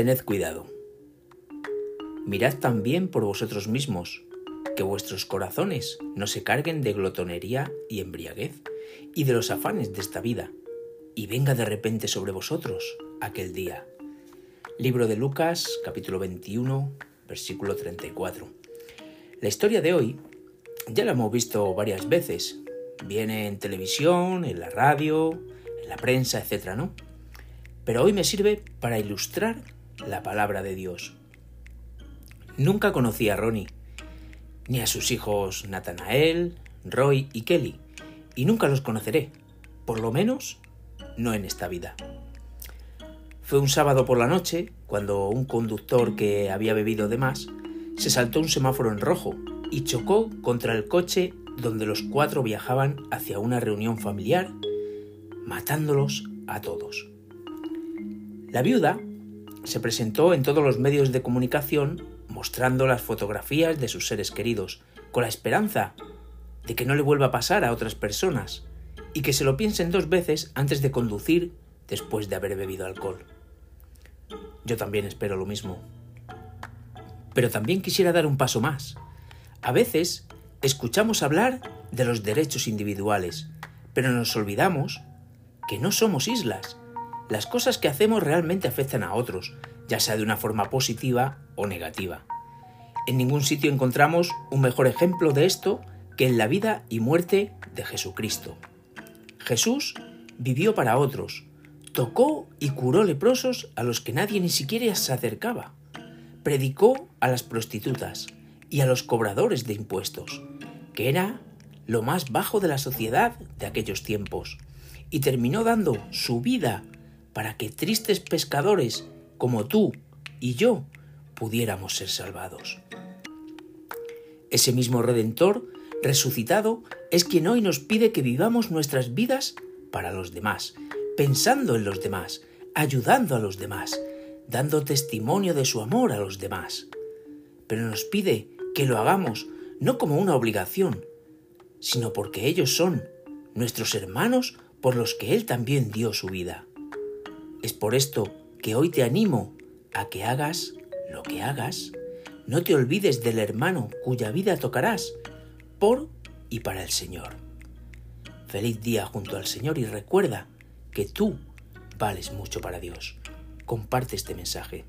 Tened cuidado. Mirad también por vosotros mismos, que vuestros corazones no se carguen de glotonería y embriaguez y de los afanes de esta vida, y venga de repente sobre vosotros aquel día. Libro de Lucas, capítulo 21, versículo 34. La historia de hoy ya la hemos visto varias veces. Viene en televisión, en la radio, en la prensa, etc. ¿no? Pero hoy me sirve para ilustrar la palabra de Dios. Nunca conocí a Ronnie, ni a sus hijos Nathanael, Roy y Kelly, y nunca los conoceré, por lo menos no en esta vida. Fue un sábado por la noche cuando un conductor que había bebido de más se saltó un semáforo en rojo y chocó contra el coche donde los cuatro viajaban hacia una reunión familiar, matándolos a todos. La viuda se presentó en todos los medios de comunicación mostrando las fotografías de sus seres queridos, con la esperanza de que no le vuelva a pasar a otras personas y que se lo piensen dos veces antes de conducir después de haber bebido alcohol. Yo también espero lo mismo. Pero también quisiera dar un paso más. A veces escuchamos hablar de los derechos individuales, pero nos olvidamos que no somos islas. Las cosas que hacemos realmente afectan a otros, ya sea de una forma positiva o negativa. En ningún sitio encontramos un mejor ejemplo de esto que en la vida y muerte de Jesucristo. Jesús vivió para otros, tocó y curó leprosos a los que nadie ni siquiera se acercaba, predicó a las prostitutas, y a los cobradores de impuestos, que era lo más bajo de la sociedad de aquellos tiempos, y terminó dando su vida para que tristes pescadores como tú y yo pudiéramos ser salvados. Ese mismo Redentor resucitado es quien hoy nos pide que vivamos nuestras vidas para los demás, pensando en los demás, ayudando a los demás, dando testimonio de su amor a los demás. Pero nos pide que lo hagamos no como una obligación, sino porque ellos son nuestros hermanos por los que Él también dio su vida. Es por esto que hoy te animo a que hagas lo que hagas, no te olvides del hermano cuya vida tocarás por y para el Señor. Feliz día junto al Señor y recuerda que tú vales mucho para Dios. Comparte este mensaje